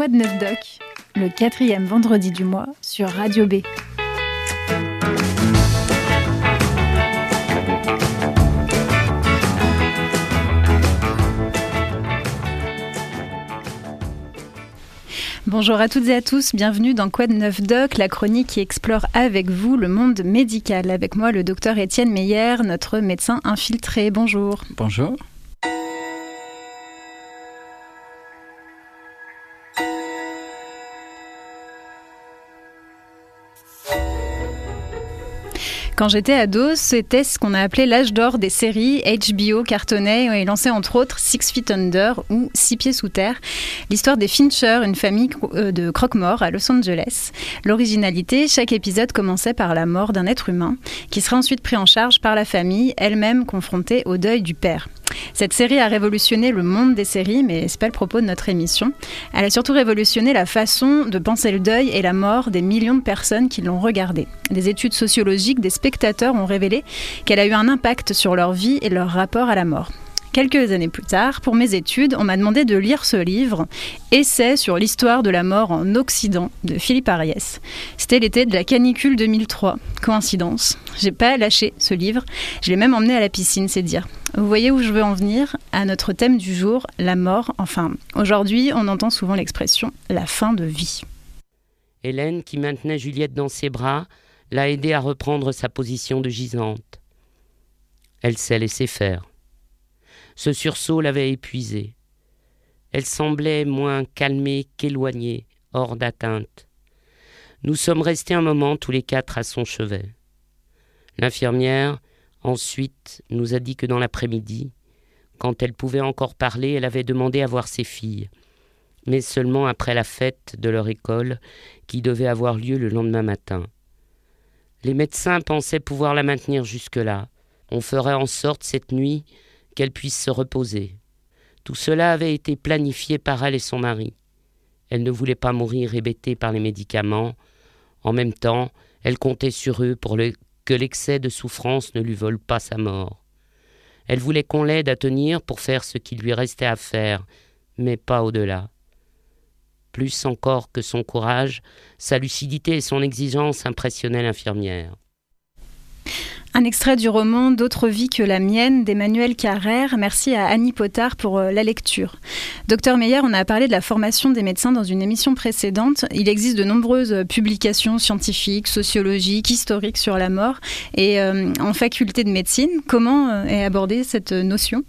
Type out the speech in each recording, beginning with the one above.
Quad 9 Doc, le quatrième vendredi du mois sur Radio B. Bonjour à toutes et à tous, bienvenue dans Quad 9 Doc, la chronique qui explore avec vous le monde médical. Avec moi, le docteur Étienne Meyer, notre médecin infiltré. Bonjour. Bonjour. Quand j'étais ado, c'était ce qu'on a appelé l'âge d'or des séries. HBO cartonnait et lançait entre autres Six Feet Under ou Six Pieds sous terre. L'histoire des Fincher, une famille euh, de croque-morts à Los Angeles. L'originalité, chaque épisode commençait par la mort d'un être humain qui serait ensuite pris en charge par la famille, elle-même confrontée au deuil du père. Cette série a révolutionné le monde des séries, mais c'est pas le propos de notre émission. Elle a surtout révolutionné la façon de penser le deuil et la mort des millions de personnes qui l'ont regardée. Des études sociologiques des spectateurs ont révélé qu'elle a eu un impact sur leur vie et leur rapport à la mort. Quelques années plus tard, pour mes études, on m'a demandé de lire ce livre, Essai sur l'histoire de la mort en Occident, de Philippe Ariès. C'était l'été de la canicule 2003. Coïncidence. J'ai pas lâché ce livre, je l'ai même emmené à la piscine, c'est dire. Vous voyez où je veux en venir? À notre thème du jour, la mort. Enfin, aujourd'hui, on entend souvent l'expression la fin de vie. Hélène, qui maintenait Juliette dans ses bras, l'a aidée à reprendre sa position de gisante. Elle s'est laissée faire. Ce sursaut l'avait épuisée. Elle semblait moins calmée qu'éloignée, hors d'atteinte. Nous sommes restés un moment tous les quatre à son chevet. L'infirmière, ensuite, nous a dit que dans l'après-midi, quand elle pouvait encore parler, elle avait demandé à voir ses filles, mais seulement après la fête de leur école qui devait avoir lieu le lendemain matin. Les médecins pensaient pouvoir la maintenir jusque-là. On ferait en sorte cette nuit qu'elle puisse se reposer. Tout cela avait été planifié par elle et son mari. Elle ne voulait pas mourir hébétée par les médicaments. En même temps, elle comptait sur eux pour que l'excès de souffrance ne lui vole pas sa mort. Elle voulait qu'on l'aide à tenir pour faire ce qui lui restait à faire, mais pas au-delà. Plus encore que son courage, sa lucidité et son exigence impressionnaient l'infirmière. Un extrait du roman D'autres vies que la mienne d'Emmanuel Carrère. Merci à Annie Potard pour euh, la lecture. Docteur Meyer, on a parlé de la formation des médecins dans une émission précédente. Il existe de nombreuses publications scientifiques, sociologiques, historiques sur la mort. Et euh, en faculté de médecine, comment euh, est abordée cette notion?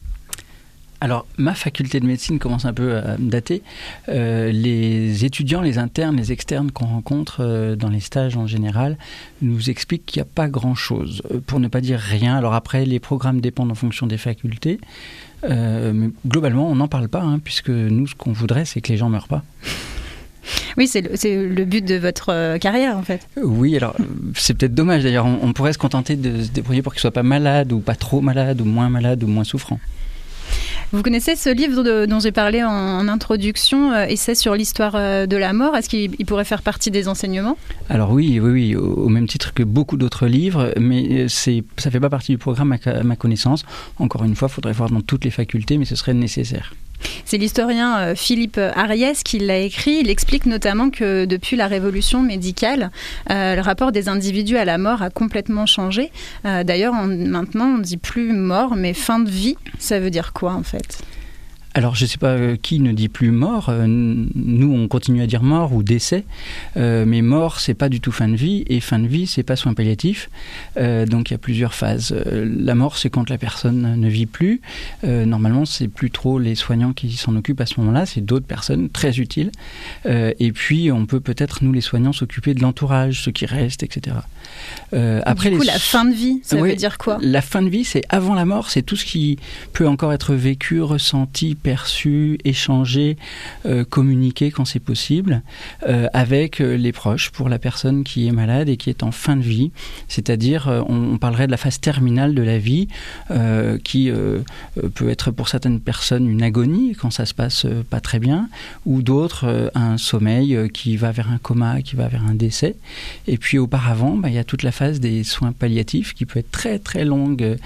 Alors, ma faculté de médecine commence un peu à dater. Euh, les étudiants, les internes, les externes qu'on rencontre euh, dans les stages en général nous expliquent qu'il n'y a pas grand-chose, euh, pour ne pas dire rien. Alors après, les programmes dépendent en fonction des facultés. mais globalement, on n'en parle pas, hein, puisque nous, ce qu'on voudrait, c'est que les gens ne meurent pas. Oui, c'est le, le, but de votre carrière en fait. Oui, alors c'est peut-être dommage d'ailleurs. On, on, pourrait se contenter de se débrouiller pour qu'ils ne soient pas malades ou pas trop malades ou moins malades ou moins souffrants. Vous connaissez ce livre dont j'ai parlé en, introduction, euh, Essai sur l'histoire euh, de la mort? Est-ce qu'il pourrait faire partie des enseignements? Alors oui, oui, au, même titre que beaucoup d'autres livres, mais euh, ça ne fait pas partie du programme à ma connaissance. Encore une fois, il faudrait voir dans toutes les facultés, mais ce serait nécessaire. C'est l'historien euh, Philippe Ariès qui l'a écrit. Il explique notamment que depuis la révolution médicale, euh, le rapport des individus à la mort a complètement changé. Euh, d'ailleurs, maintenant, on ne dit plus mort, mais fin de vie. Ça veut dire quoi en fait? Alors, je ne sais pas euh, qui ne dit plus mort. Euh, nous, on continue à dire mort ou décès. Euh, mais mort, c'est pas du tout fin de vie. Et fin de vie, c'est pas soin palliatif. donc, il y a plusieurs phases. la mort, c'est quand la personne ne vit plus. normalement, c'est plus trop les soignants qui s'en occupent à ce moment-là. C'est d'autres personnes très utiles. et puis, on peut peut-être, nous, les soignants, s'occuper de l'entourage, ceux qui restent, etc. après, du coup, la fin de vie, ça veut dire quoi? La fin de vie, c'est avant la mort. C'est tout ce qui peut encore être vécu, ressenti, perçu, échangé, euh, communiqué quand c'est possible euh, avec euh, les proches pour la personne qui est malade et qui est en fin de vie. C'est-à-dire, on, parlerait de la phase terminale de la vie qui peut être pour certaines personnes une agonie quand ça se passe pas très bien, ou d'autres un sommeil qui va vers un coma, qui va vers un décès. Et puis auparavant, bah, il y a toute la phase des soins palliatifs qui peut être très très longue.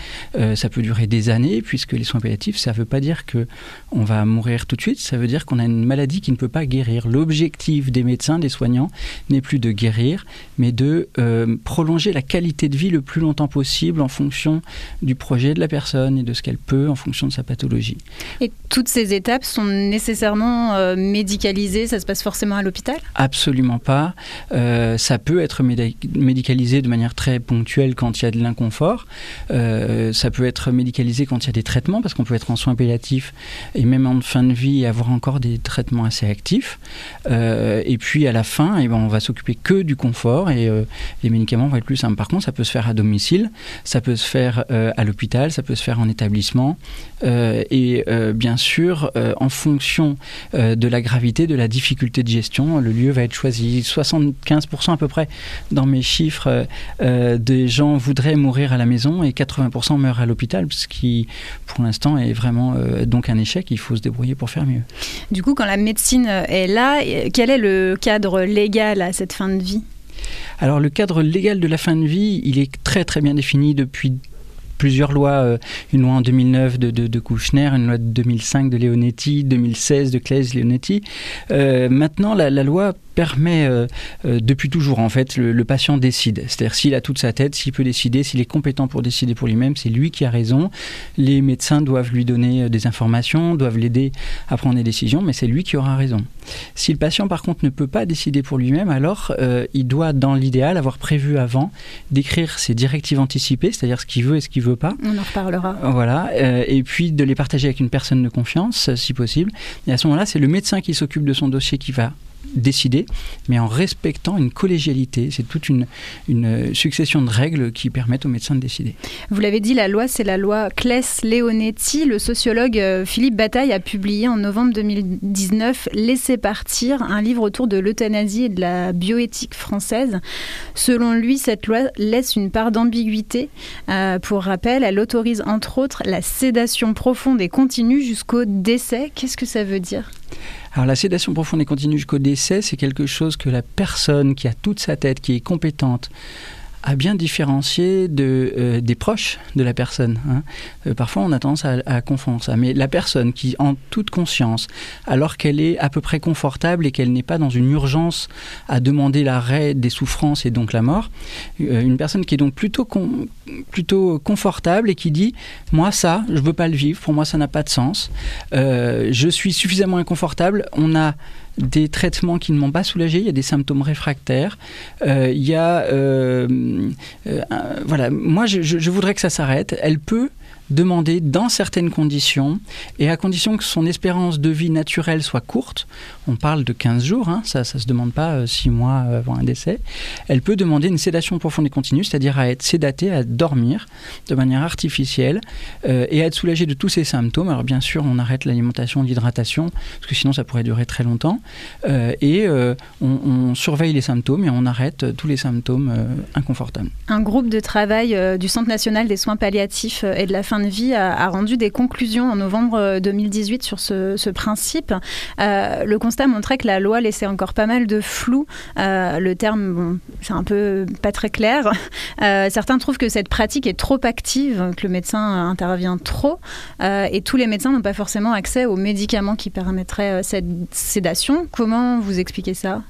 ça peut durer des années puisque les soins palliatifs, ça ne veut pas dire que on va mourir tout de suite, ça veut dire qu'on a une maladie qui ne peut pas guérir. L'objectif des médecins, des soignants, n'est plus de guérir, mais de euh, prolonger la qualité de vie le plus longtemps possible en fonction du projet de la personne et de ce qu'elle peut en fonction de sa pathologie. Et toutes ces étapes sont nécessairement euh, médicalisées Ça se passe forcément à l'hôpital? Absolument pas. Euh, ça peut être médicalisé de manière très ponctuelle quand il y a de l'inconfort. ça peut être médicalisé quand il y a des traitements, parce qu'on peut être en soins palliatifs et même en fin de vie avoir encore des traitements assez actifs. et puis à la fin, eh ben, on va s'occuper que du confort et les médicaments vont être plus simples. Par contre, ça peut se faire à domicile, ça peut se faire euh, à l'hôpital, ça peut se faire en établissement. Euh, et euh, bien sûr, en fonction de la gravité, de la difficulté de gestion, le lieu va être choisi. 75% à peu près dans mes chiffres des gens voudraient mourir à la maison et 80% meurent à l'hôpital, ce qui pour l'instant est vraiment donc un échec. Il faut se débrouiller pour faire mieux. Du coup, quand la médecine est là, quel est le cadre légal à cette fin de vie? Alors le cadre légal de la fin de vie, il est très très bien défini depuis plusieurs lois, euh, une loi en 2009 de, de, Kouchner, une loi de 2005 de Leonetti, 2016 de Claes Leonetti. Euh, maintenant, la, loi permet euh, depuis toujours en fait le, patient décide. C'est-à-dire s'il a toute sa tête, s'il peut décider, s'il est compétent pour décider pour lui-même, c'est lui qui a raison. Les médecins doivent lui donner des informations, doivent l'aider à prendre des décisions, mais c'est lui qui aura raison. Si le patient par contre ne peut pas décider pour lui-même, alors il doit dans l'idéal avoir prévu avant d'écrire ses directives anticipées, c'est-à-dire ce qu'il veut et ce qu'il pas. On en reparlera. Voilà, et puis de les partager avec une personne de confiance si possible. Et à ce moment-là, c'est le médecin qui s'occupe de son dossier qui va décider, mais en respectant une collégialité. C'est toute une, succession de règles qui permettent aux médecins de décider. Vous l'avez dit, la loi, c'est la loi Claes-Leonetti. Le sociologue euh, Philippe Bataille a publié en novembre 2019 Laisser partir, un livre autour de l'euthanasie et de la bioéthique française. Selon lui, cette loi laisse une part d'ambiguïté. Euh, pour rappel, elle autorise entre autres la sédation profonde et continue jusqu'au décès. Qu'est-ce que ça veut dire? Alors la sédation profonde et continue jusqu'au décès, c'est quelque chose que la personne qui a toute sa tête, qui est compétente, à bien différencier euh, des proches de la personne. Hein. Euh, parfois, on a tendance à, confondre ça. Mais la personne qui, en toute conscience, alors qu'elle est à peu près confortable et qu'elle n'est pas dans une urgence à demander l'arrêt des souffrances et donc la mort, euh, une personne qui est donc plutôt, plutôt confortable et qui dit Moi, ça, je veux pas le vivre, pour moi, ça n'a pas de sens. je suis suffisamment inconfortable. On a des traitements qui ne m'ont pas soulagé, il y a des symptômes réfractaires, euh, il y a... Euh, euh, voilà, moi je, je, voudrais que ça s'arrête. Elle peut demander dans certaines conditions, et à condition que son espérance de vie naturelle soit courte, on parle de 15 jours, hein, ça ne se demande pas 6 euh, mois avant un décès, elle peut demander une sédation profonde et continue, c'est-à-dire à être sédatée, à dormir de manière artificielle euh, et à être soulagée de tous ses symptômes. Alors bien sûr, on arrête l'alimentation, l'hydratation, parce que sinon ça pourrait durer très longtemps, euh, et on, on, surveille les symptômes et on arrête tous les symptômes inconfortables. Un groupe de travail du Centre national des soins palliatifs et de la fin de vie a, rendu des conclusions en novembre 2018 sur ce, principe. Euh, le constat montrait que la loi laissait encore pas mal de flou. Euh, le terme, c'est un peu pas très clair. Euh, certains trouvent que cette pratique est trop active, que le médecin intervient trop, et tous les médecins n'ont pas forcément accès aux médicaments qui permettraient cette sédation. Comment vous expliquez ça?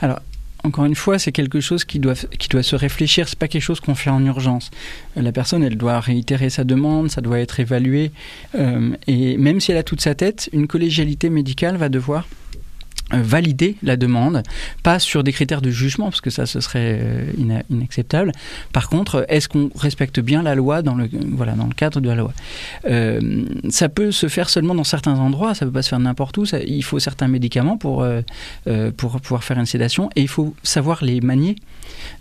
Alors, encore une fois, c'est quelque chose qui doit, se réfléchir. C'est pas quelque chose qu'on fait en urgence. La personne, elle doit réitérer sa demande, ça doit être évalué. Euh, et même si elle a toute sa tête, une collégialité médicale va devoir valider la demande, pas sur des critères de jugement, parce que ça, ce serait euh, inacceptable. Par contre, est-ce qu'on respecte bien la loi dans le, voilà, dans le cadre de la loi? Euh, Ça peut se faire seulement dans certains endroits, ça ne peut pas se faire n'importe où. Il faut certains médicaments pour, pour pouvoir faire une sédation, et il faut savoir les manier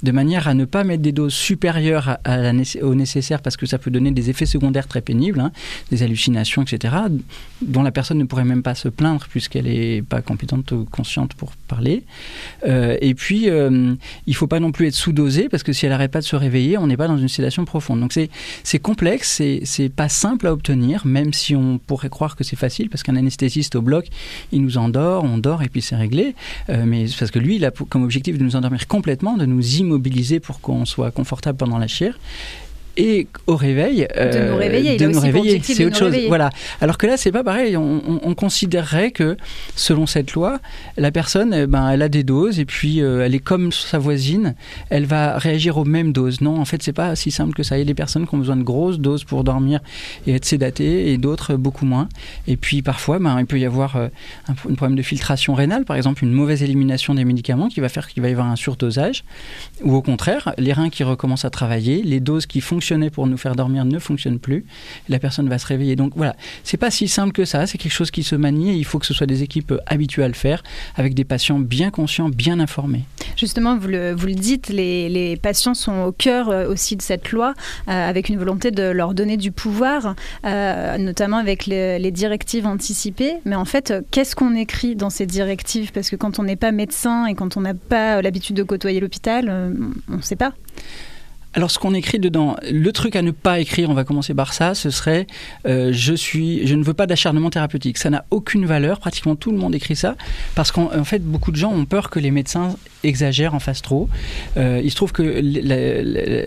de manière à ne pas mettre des doses supérieures à, la, au nécessaire, parce que ça peut donner des effets secondaires très pénibles, hein, des hallucinations, etc., dont la personne ne pourrait même pas se plaindre, puisqu'elle n'est pas compétente consciente pour parler. Euh, et puis, euh, il ne faut pas non plus être sous-dosé, parce que si elle n'arrête pas de se réveiller, on n'est pas dans une sédation profonde. Donc c'est complexe, c'est pas simple à obtenir, même si on pourrait croire que c'est facile, parce qu'un anesthésiste au bloc, il nous endort, on dort et puis c'est réglé. Euh, mais parce que lui, il a comme objectif de nous endormir complètement, de nous immobiliser pour qu'on soit confortable pendant la chire. Et au réveil de nous réveiller, de nous réveiller, c'est autre chose. Réveiller. Voilà. Alors que là, c'est pas pareil. On, on, on, considérerait que selon cette loi, la personne, eh ben, elle a des doses et puis euh, elle est comme sa voisine, elle va réagir aux mêmes doses. Non, en fait, c'est pas si simple que ça. Il y a des personnes qui ont besoin de grosses doses pour dormir et être sédatées et d'autres beaucoup moins. Et puis parfois, ben, il peut y avoir euh, un, un, problème de filtration rénale, par exemple, une mauvaise élimination des médicaments qui va faire qu'il va y avoir un surdosage, ou au contraire, les reins qui recommencent à travailler, les doses qui pour nous faire dormir ne fonctionnent plus, la personne va se réveiller. Donc voilà, c'est pas si simple que ça. C'est quelque chose qui se manie et il faut que ce soit des équipes habituées à le faire, avec des patients bien conscients, bien informés. Justement, vous le, dites, les, patients sont au cœur euh, aussi de cette loi, euh, avec une volonté de leur donner du pouvoir, euh, notamment avec les, directives anticipées. Mais en fait, qu'est-ce qu'on écrit dans ces directives? Parce que quand on n'est pas médecin et quand on n'a pas l'habitude de côtoyer l'hôpital, on ne sait pas. Alors, ce qu'on écrit dedans, le truc à ne pas écrire, on va commencer par ça, ce serait euh, je suis, je ne veux pas d'acharnement thérapeutique. Ça n'a aucune valeur. Pratiquement tout le monde écrit ça parce qu'en fait, beaucoup de gens ont peur que les médecins exagèrent, en fassent trop. Euh, il se trouve que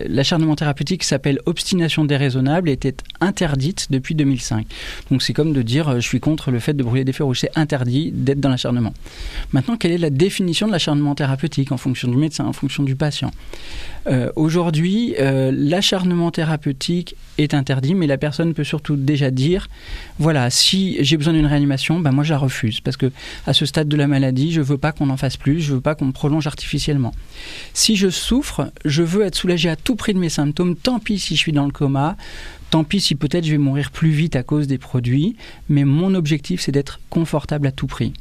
l'acharnement thérapeutique s'appelle obstination déraisonnable et était interdite depuis 2005. Donc, c'est comme de dire euh, je suis contre le fait de brûler des feux rouges. C'est interdit d'être dans l'acharnement. Maintenant, quelle est la définition de l'acharnement thérapeutique en fonction du médecin, en fonction du patient? Aujourd'hui, euh, l'acharnement thérapeutique est interdit, mais la personne peut surtout déjà dire voilà, si j'ai besoin d'une réanimation, ben moi je la refuse parce que à ce stade de la maladie, je veux pas qu'on en fasse plus, je veux pas qu'on me prolonge artificiellement. Si je souffre, je veux être soulagé à tout prix de mes symptômes. Tant pis si je suis dans le coma, tant pis si peut-être je vais mourir plus vite à cause des produits, mais mon objectif c'est d'être confortable à tout prix.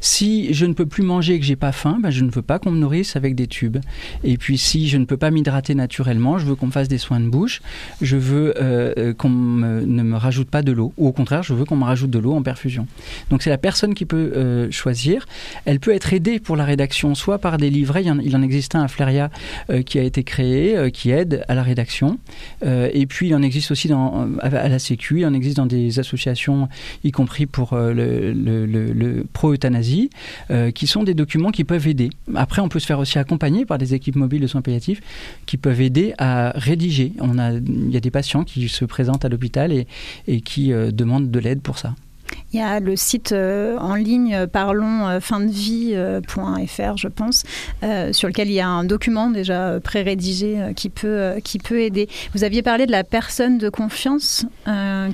Si je ne peux plus manger et que j'ai pas faim, ben je ne veux pas qu'on me nourrisse avec des tubes. Et puis si je ne peux pas m'hydrater naturellement, je veux qu'on me fasse des soins de bouche, je veux euh, qu'on ne me rajoute pas de l'eau, ou au contraire, je veux qu'on me rajoute de l'eau en perfusion. Donc c'est la personne qui peut euh, choisir. Elle peut être aidée pour la rédaction, soit par des livrets, il en, existe un à Fleria euh, qui a été créé, euh, qui aide à la rédaction, et puis il en existe aussi dans, à la Sécu, il en existe dans des associations, y compris pour le, le, le, pro-euthanasie, euh, qui sont des documents qui peuvent aider. Après, on peut se faire aussi accompagner par des équipes mobiles de soins palliatifs qui peuvent aider à rédiger. On a, il y a des patients qui se présentent à l'hôpital et, et qui euh, demandent de l'aide pour ça. Il y a le site euh, en ligne parlonsfindevie.fr, euh, je pense, euh, sur lequel il y a un document déjà pré-rédigé euh, qui, peut, qui peut aider. Vous aviez parlé de la personne de confiance.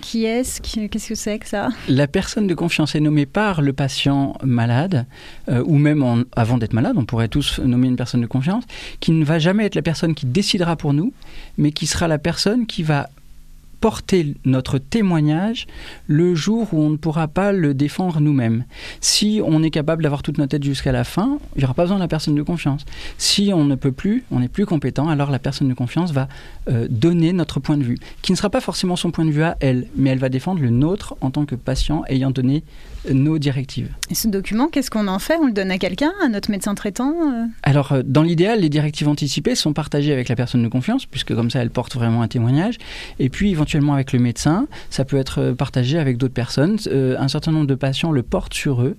qui est-ce Qu'est-ce que c'est que ça? La personne de confiance est nommée par le patient malade, ou même avant d'être malade, on pourrait tous nommer une personne de confiance, qui ne va jamais être la personne qui décidera pour nous, mais qui sera la personne qui va porter notre témoignage le jour où on ne pourra pas le défendre nous-mêmes. Si on est capable d'avoir toute notre tête jusqu'à la fin, il n'y aura pas besoin de la personne de confiance. Si on ne peut plus, on n'est plus compétent, alors la personne de confiance va euh, donner notre point de vue, qui ne sera pas forcément son point de vue à elle, mais elle va défendre le nôtre en tant que patient ayant donné nos directives. Et ce document, qu'est-ce qu'on en fait? On le donne à quelqu'un, à notre médecin traitant euh? Alors, euh, dans l'idéal, les directives anticipées sont partagées avec la personne de confiance, puisque comme ça, elle porte vraiment un témoignage. Et puis, éventuellement, avec le médecin, ça peut être euh, partagé avec d'autres personnes. Euh, un certain nombre de patients le portent sur eux,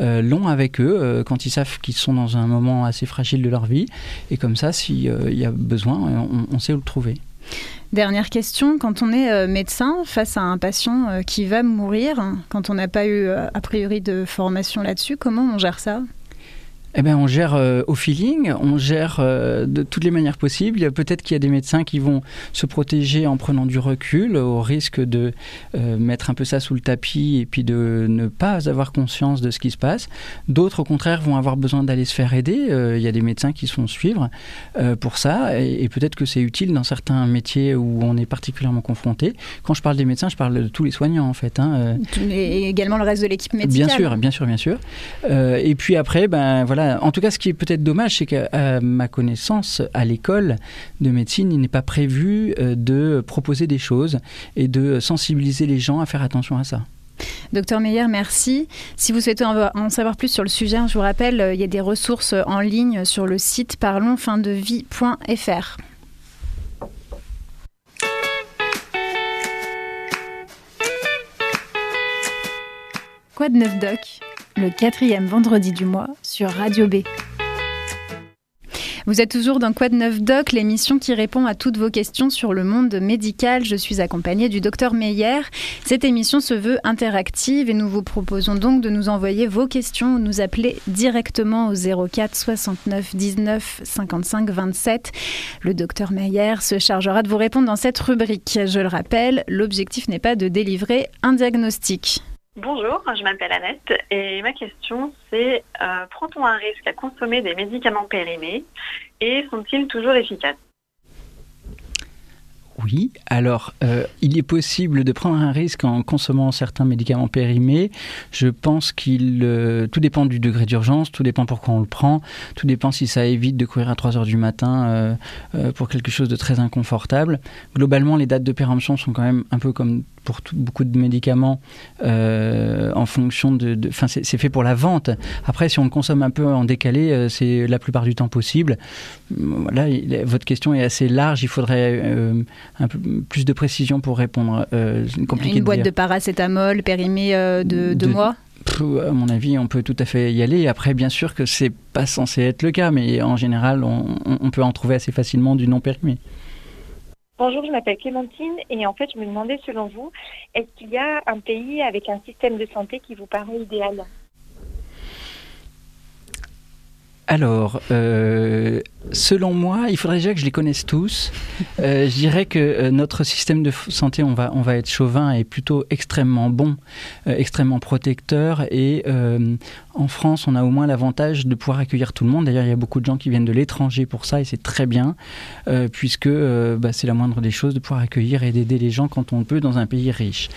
euh, l'ont avec eux, quand ils savent qu'ils sont dans un moment assez fragile de leur vie. Et comme ça, s'il y a besoin, on, sait où le trouver. Dernière question, quand on est médecin face à un patient qui va mourir, quand on n'a pas eu a priori de formation là-dessus, comment on gère ça? Eh ben, on gère euh, au feeling, on gère euh, de toutes les manières possibles. Peut-être qu'il y a des médecins qui vont se protéger en prenant du recul, au risque de euh, mettre un peu ça sous le tapis et puis de ne pas avoir conscience de ce qui se passe. D'autres, au contraire, vont avoir besoin d'aller se faire aider. Il y a des médecins qui se font suivre pour ça, et, et peut-être que c'est utile dans certains métiers où on est particulièrement confronté. Quand je parle des médecins, je parle de tous les soignants, en fait. Hein. Et également le reste de l'équipe médicale. Bien sûr, bien sûr, bien sûr. et puis après, ben voilà en tout cas, ce qui est peut-être dommage, c'est qu'à ma connaissance, à l'école de médecine, il n'est pas prévu euh, de proposer des choses et de sensibiliser les gens à faire attention à ça. Docteur Meyer, merci. Si vous souhaitez en savoir plus sur le sujet, je vous rappelle, euh, il y a des ressources en ligne sur le site parlonsfindevie.fr. Quoi de neuf, Doc? Le quatrième vendredi du mois sur Radio B. Vous êtes toujours dans Quad 9 Doc, l'émission qui répond à toutes vos questions sur le monde médical. Je suis accompagnée du docteur Meyer. Cette émission se veut interactive et nous vous proposons donc de nous envoyer vos questions ou nous appeler directement au 04 69 19 55 27. Le docteur Meyer se chargera de vous répondre dans cette rubrique. Je le rappelle, l'objectif n'est pas de délivrer un diagnostic. Bonjour, je m'appelle Annette et ma question c'est euh, prend-on un risque à consommer des médicaments périmés et sont-ils toujours efficaces? Oui, alors euh, il est possible de prendre un risque en consommant certains médicaments périmés. Je pense qu'il euh, tout dépend du degré d'urgence, tout dépend pourquoi on le prend, tout dépend si ça évite de courir à 3 heures du matin pour quelque chose de très inconfortable. Globalement, les dates de péremption sont quand même un peu comme pour beaucoup de médicaments euh, en fonction de. Enfin, c'est fait pour la vente. Après, si on le consomme un peu en décalé, euh, c'est la plupart du temps possible. Voilà, votre question est assez large. Il faudrait euh, un peu plus de précision pour répondre. Une boîte de, paracétamol périmée de deux mois à mon avis, on peut tout à fait y aller. Après, bien sûr que c'est pas censé être le cas, mais en général, on, on peut en trouver assez facilement du non périmé. Bonjour, je m'appelle Clémentine et en fait, je me demandais selon vous, est-ce qu'il y a un pays avec un système de santé qui vous paraît idéal? Alors, euh, selon moi, il faudrait déjà que je les connaisse tous. Euh, je dirais que euh, notre système de santé, on va, on va être chauvin, est plutôt extrêmement bon, extrêmement protecteur. Et en France, on a au moins l'avantage de pouvoir accueillir tout le monde. D'ailleurs, il y a beaucoup de gens qui viennent de l'étranger pour ça, et c'est très bien, puisque bah, c'est la moindre des choses de pouvoir accueillir et d'aider les gens quand on peut dans un pays riche.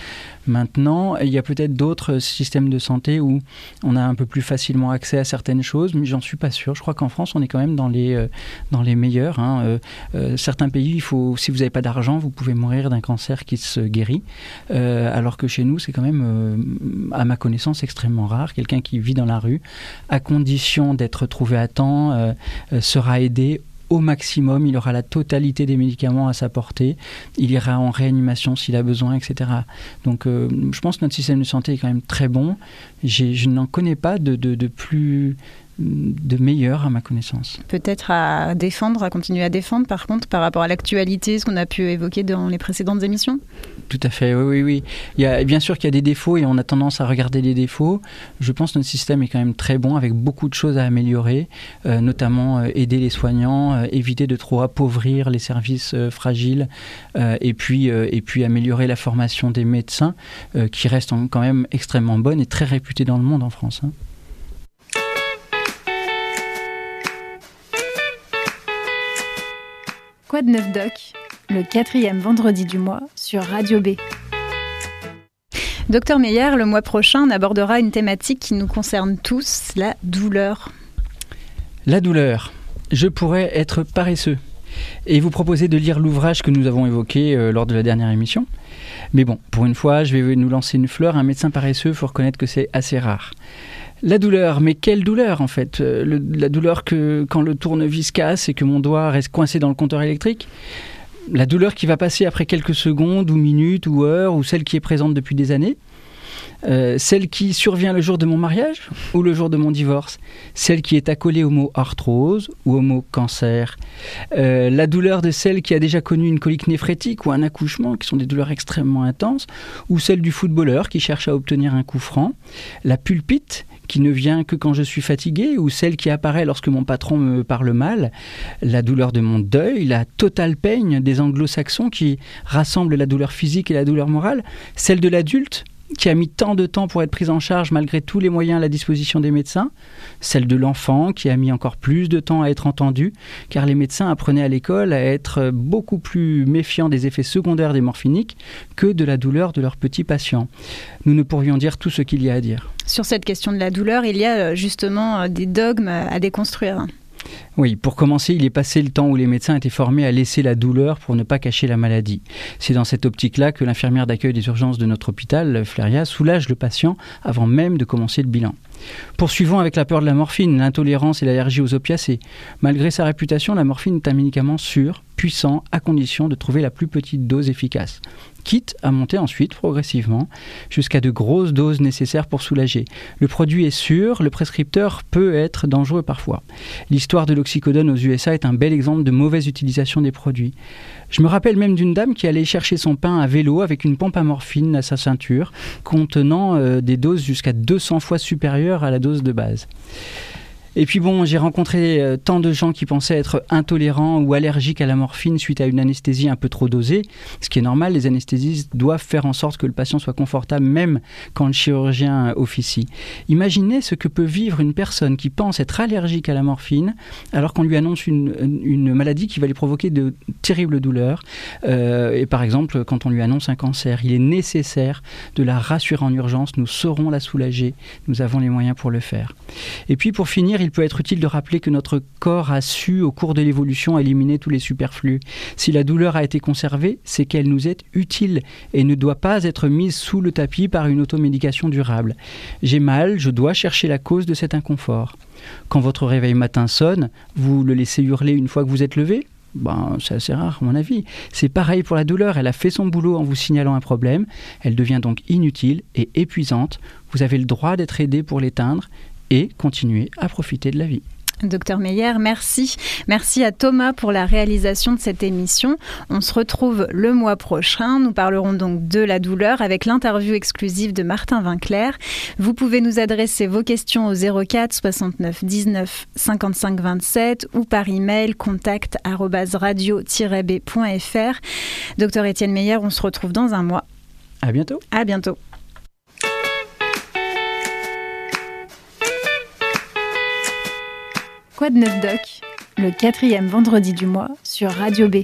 Maintenant, il y a peut-être d'autres systèmes de santé où on a un peu plus facilement accès à certaines choses, mais j'en suis pas sûr. Je crois qu'en France, on est quand même dans les, euh, dans les meilleurs. Hein. Euh, euh, certains pays, il faut, si vous n'avez pas d'argent, vous pouvez mourir d'un cancer qui se guérit, alors que chez nous, c'est quand même, à ma connaissance, extrêmement rare. Quelqu'un qui vit dans la rue, à condition d'être trouvé à temps, sera aidé au maximum, il aura la totalité des médicaments à sa portée, il ira en réanimation s'il a besoin, etc. Donc euh, je pense que notre système de santé est quand même très bon. Je n'en connais pas de plus de meilleur à ma connaissance. Peut-être à défendre, à continuer à défendre par contre par rapport à l'actualité, ce qu'on a pu évoquer dans les précédentes émissions? Tout à fait, oui, oui, oui. Il y a, bien sûr qu'il y a des défauts et on a tendance à regarder les défauts. Je pense que notre système est quand même très bon avec beaucoup de choses à améliorer, euh, notamment euh, aider les soignants, euh, éviter de trop appauvrir les services fragiles et, puis, et puis améliorer la formation des médecins qui reste quand même extrêmement bonne et très réputée dans le monde en France. Hein. De neuf doc Le quatrième vendredi du mois sur Radio B. Docteur Meyer, le mois prochain, on abordera une thématique qui nous concerne tous, la douleur. La douleur. Je pourrais être paresseux et vous proposer de lire l'ouvrage que nous avons évoqué euh, lors de la dernière émission. Mais bon, pour une fois, je vais nous lancer une fleur. Un médecin paresseux, il faut reconnaître que c'est assez rare. La douleur, mais quelle douleur en fait euh, La douleur que quand le tournevis casse et que mon doigt reste coincé dans le compteur électrique La douleur qui va passer après quelques secondes ou minutes ou heures ou celle qui est présente depuis des années euh, celle qui survient le jour de mon mariage ou le jour de mon divorce, celle qui est accolée au mot arthrose ou au mot cancer, euh, la douleur de celle qui a déjà connu une colique néphrétique ou un accouchement, qui sont des douleurs extrêmement intenses, ou celle du footballeur qui cherche à obtenir un coup franc, la pulpite qui ne vient que quand je suis fatigué ou celle qui apparaît lorsque mon patron me parle mal, la douleur de mon deuil, la totale peigne des anglo-saxons qui rassemblent la douleur physique et la douleur morale, celle de l'adulte qui a mis tant de temps pour être prise en charge malgré tous les moyens à la disposition des médecins, celle de l'enfant qui a mis encore plus de temps à être entendu, car les médecins apprenaient à l'école à être beaucoup plus méfiants des effets secondaires des morphiniques que de la douleur de leurs petits patients. Nous ne pourrions dire tout ce qu'il y a à dire. Sur cette question de la douleur, il y a euh, justement euh, des dogmes à déconstruire. Oui, pour commencer, il est passé le temps où les médecins étaient formés à laisser la douleur pour ne pas cacher la maladie. C'est dans cette optique-là que l'infirmière d'accueil des urgences de notre hôpital, Fléria, soulage le patient avant même de commencer le bilan. Poursuivons avec la peur de la morphine, l'intolérance et l'allergie aux opiacés. Malgré sa réputation, la morphine est un médicament sûr, puissant, à condition de trouver la plus petite dose efficace quitte à monter ensuite progressivement jusqu'à de grosses doses nécessaires pour soulager. Le produit est sûr, le prescripteur peut être dangereux parfois. L'histoire de l'oxycodone aux USA est un bel exemple de mauvaise utilisation des produits. Je me rappelle même d'une dame qui allait chercher son pain à vélo avec une pompe à morphine à sa ceinture, contenant euh, des doses jusqu'à 200 fois supérieures à la dose de base. Et puis bon, j'ai rencontré euh, tant de gens qui pensaient être intolérants ou allergiques à la morphine suite à une anesthésie un peu trop dosée, ce qui est normal, les anesthésistes doivent faire en sorte que le patient soit confortable même quand le chirurgien officie. Imaginez ce que peut vivre une personne qui pense être allergique à la morphine alors qu'on lui annonce une, maladie qui va lui provoquer de terribles douleurs. Euh, et par exemple, quand on lui annonce un cancer, il est nécessaire de la rassurer en urgence, nous saurons la soulager, nous avons les moyens pour le faire. Et puis pour finir, il peut être utile de rappeler que notre corps a su, au cours de l'évolution, éliminer tous les superflus. Si la douleur a été conservée, c'est qu'elle nous est utile et ne doit pas être mise sous le tapis par une automédication durable. J'ai mal, je dois chercher la cause de cet inconfort. Quand votre réveil matin sonne, vous le laissez hurler une fois que vous êtes levé? Ben, c'est assez rare à mon avis. C'est pareil pour la douleur, elle a fait son boulot en vous signalant un problème, elle devient donc inutile et épuisante. Vous avez le droit d'être aidé pour l'éteindre, et continuer à profiter de la vie. Docteur Meyer, merci. Merci à Thomas pour la réalisation de cette émission. On se retrouve le mois prochain. Nous parlerons donc de la douleur avec l'interview exclusive de Martin Vinclair. Vous pouvez nous adresser vos questions au 04 69 19 55 27 ou par email contact radio-b.fr. Docteur Étienne Meyer, on se retrouve dans un mois. À bientôt. À bientôt. Quoi de neuf doc Le quatrième vendredi du mois sur Radio B.